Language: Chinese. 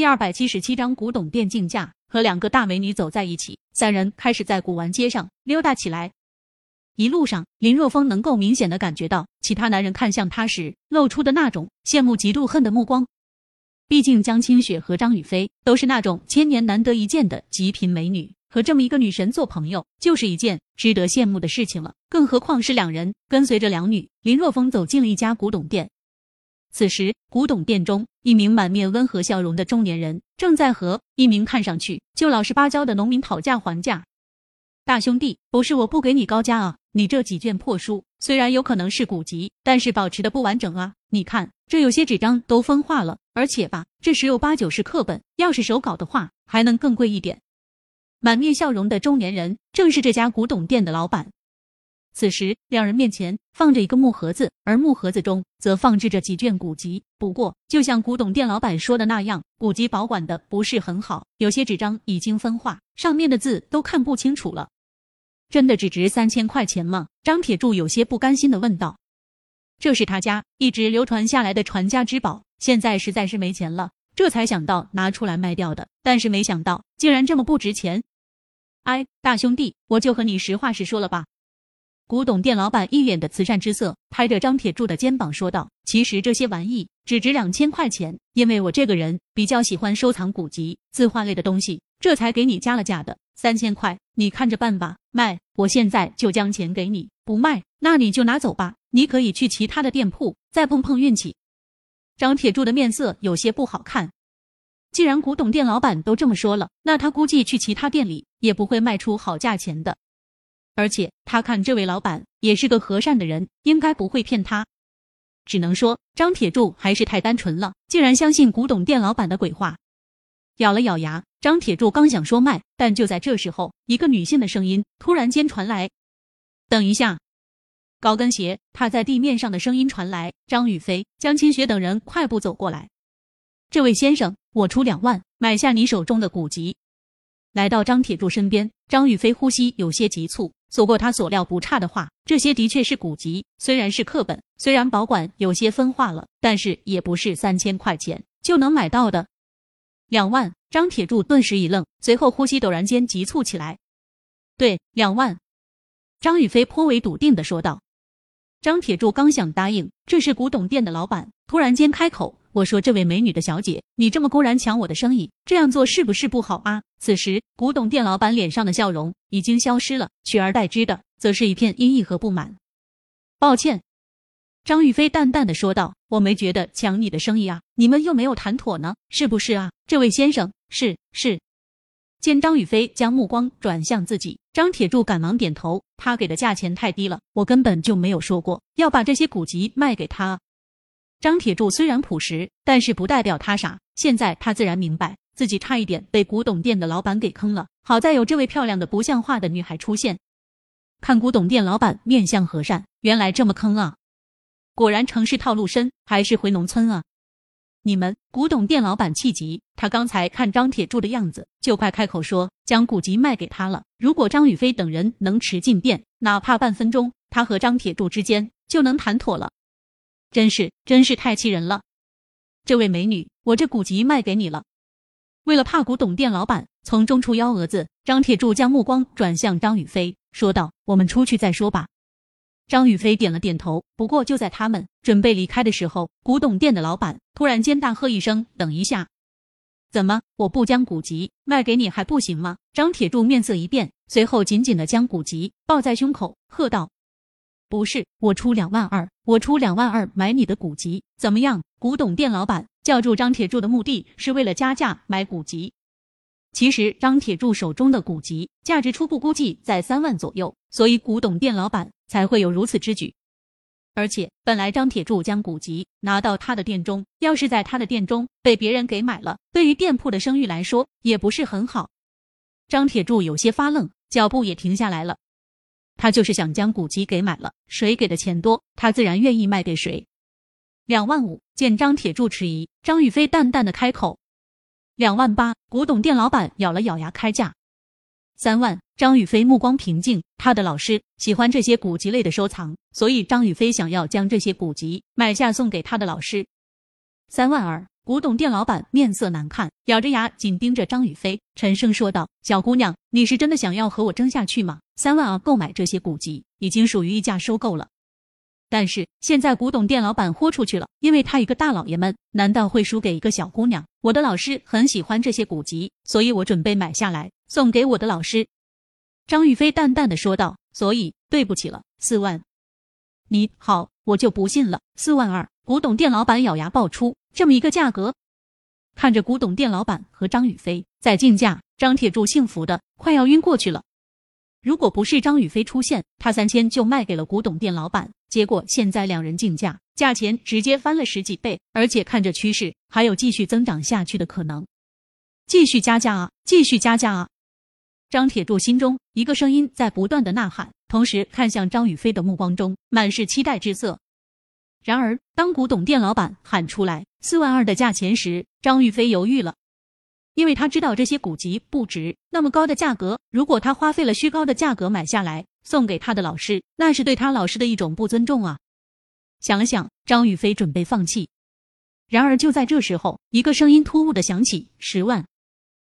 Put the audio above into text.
第二百七十七章古董店竞价，和两个大美女走在一起，三人开始在古玩街上溜达起来。一路上，林若风能够明显的感觉到其他男人看向他时露出的那种羡慕、嫉妒、恨的目光。毕竟江清雪和张雨霏都是那种千年难得一见的极品美女，和这么一个女神做朋友，就是一件值得羡慕的事情了。更何况是两人跟随着两女，林若风走进了一家古董店。此时，古董店中，一名满面温和笑容的中年人正在和一名看上去就老实巴交的农民讨价还价。大兄弟，不是我不给你高价啊，你这几卷破书虽然有可能是古籍，但是保持的不完整啊。你看，这有些纸张都分化了，而且吧，这十有八九是课本，要是手稿的话，还能更贵一点。满面笑容的中年人正是这家古董店的老板。此时，两人面前放着一个木盒子，而木盒子中则放置着几卷古籍。不过，就像古董店老板说的那样，古籍保管的不是很好，有些纸张已经分化，上面的字都看不清楚了。真的只值三千块钱吗？张铁柱有些不甘心的问道。这是他家一直流传下来的传家之宝，现在实在是没钱了，这才想到拿出来卖掉的。但是没想到，竟然这么不值钱。哎，大兄弟，我就和你实话实说了吧。古董店老板一脸的慈善之色，拍着张铁柱的肩膀说道：“其实这些玩意只值两千块钱，因为我这个人比较喜欢收藏古籍、字画类的东西，这才给你加了价的。三千块，你看着办吧。卖，我现在就将钱给你；不卖，那你就拿走吧。你可以去其他的店铺再碰碰运气。”张铁柱的面色有些不好看。既然古董店老板都这么说了，那他估计去其他店里也不会卖出好价钱的。而且他看这位老板也是个和善的人，应该不会骗他。只能说张铁柱还是太单纯了，竟然相信古董店老板的鬼话。咬了咬牙，张铁柱刚想说卖，但就在这时候，一个女性的声音突然间传来：“等一下！”高跟鞋踏在地面上的声音传来。张雨霏、江清雪等人快步走过来：“这位先生，我出两万买下你手中的古籍。”来到张铁柱身边，张雨霏呼吸有些急促。说过他所料不差的话，这些的确是古籍，虽然是课本，虽然保管有些分化了，但是也不是三千块钱就能买到的。两万，张铁柱顿时一愣，随后呼吸陡然间急促起来。对，两万。张雨霏颇为笃定的说道。张铁柱刚想答应，这是古董店的老板突然间开口。我说：“这位美女的小姐，你这么公然抢我的生意，这样做是不是不好啊？”此时，古董店老板脸上的笑容已经消失了，取而代之的则是一片阴翳和不满。抱歉，张雨霏淡淡的说道：“我没觉得抢你的生意啊，你们又没有谈妥呢，是不是啊？”这位先生，是是。见张雨霏将目光转向自己，张铁柱赶忙点头：“他给的价钱太低了，我根本就没有说过要把这些古籍卖给他。”张铁柱虽然朴实，但是不代表他傻。现在他自然明白，自己差一点被古董店的老板给坑了。好在有这位漂亮的不像话的女孩出现。看古董店老板面相和善，原来这么坑啊！果然城市套路深，还是回农村啊！你们古董店老板气急，他刚才看张铁柱的样子，就快开口说将古籍卖给他了。如果张雨霏等人能持进店，哪怕半分钟，他和张铁柱之间就能谈妥了。真是真是太气人了！这位美女，我这古籍卖给你了。为了怕古董店老板从中出幺蛾子，张铁柱将目光转向张雨霏，说道：“我们出去再说吧。”张雨霏点了点头。不过就在他们准备离开的时候，古董店的老板突然间大喝一声：“等一下！怎么我不将古籍卖给你还不行吗？”张铁柱面色一变，随后紧紧的将古籍抱在胸口，喝道。不是，我出两万二，我出两万二买你的古籍，怎么样？古董店老板叫住张铁柱的目的是为了加价买古籍。其实张铁柱手中的古籍价值初步估计在三万左右，所以古董店老板才会有如此之举。而且本来张铁柱将古籍拿到他的店中，要是在他的店中被别人给买了，对于店铺的声誉来说也不是很好。张铁柱有些发愣，脚步也停下来了。他就是想将古籍给买了，谁给的钱多，他自然愿意卖给谁。两万五。见张铁柱迟疑，张雨霏淡淡的开口：“两万八。”古董店老板咬了咬牙开价：“三万。”张雨霏目光平静，他的老师喜欢这些古籍类的收藏，所以张雨霏想要将这些古籍买下送给他的老师。三万二。古董店老板面色难看，咬着牙紧盯着张雨霏，沉声说道：“小姑娘，你是真的想要和我争下去吗？三万二购买这些古籍，已经属于溢价收购了。但是现在古董店老板豁出去了，因为他一个大老爷们，难道会输给一个小姑娘？我的老师很喜欢这些古籍，所以我准备买下来送给我的老师。”张雨霏淡淡的说道：“所以对不起了，四万。你好，我就不信了，四万二。”古董店老板咬牙爆出这么一个价格，看着古董店老板和张雨霏在竞价，张铁柱幸福的快要晕过去了。如果不是张雨霏出现，他三千就卖给了古董店老板。结果现在两人竞价，价钱直接翻了十几倍，而且看着趋势还有继续增长下去的可能。继续加价啊！继续加价啊！张铁柱心中一个声音在不断的呐喊，同时看向张雨霏的目光中满是期待之色。然而，当古董店老板喊出来四万二的价钱时，张玉飞犹豫了，因为他知道这些古籍不值那么高的价格。如果他花费了虚高的价格买下来送给他的老师，那是对他老师的一种不尊重啊！想了想，张玉飞准备放弃。然而，就在这时候，一个声音突兀的响起：“十万。”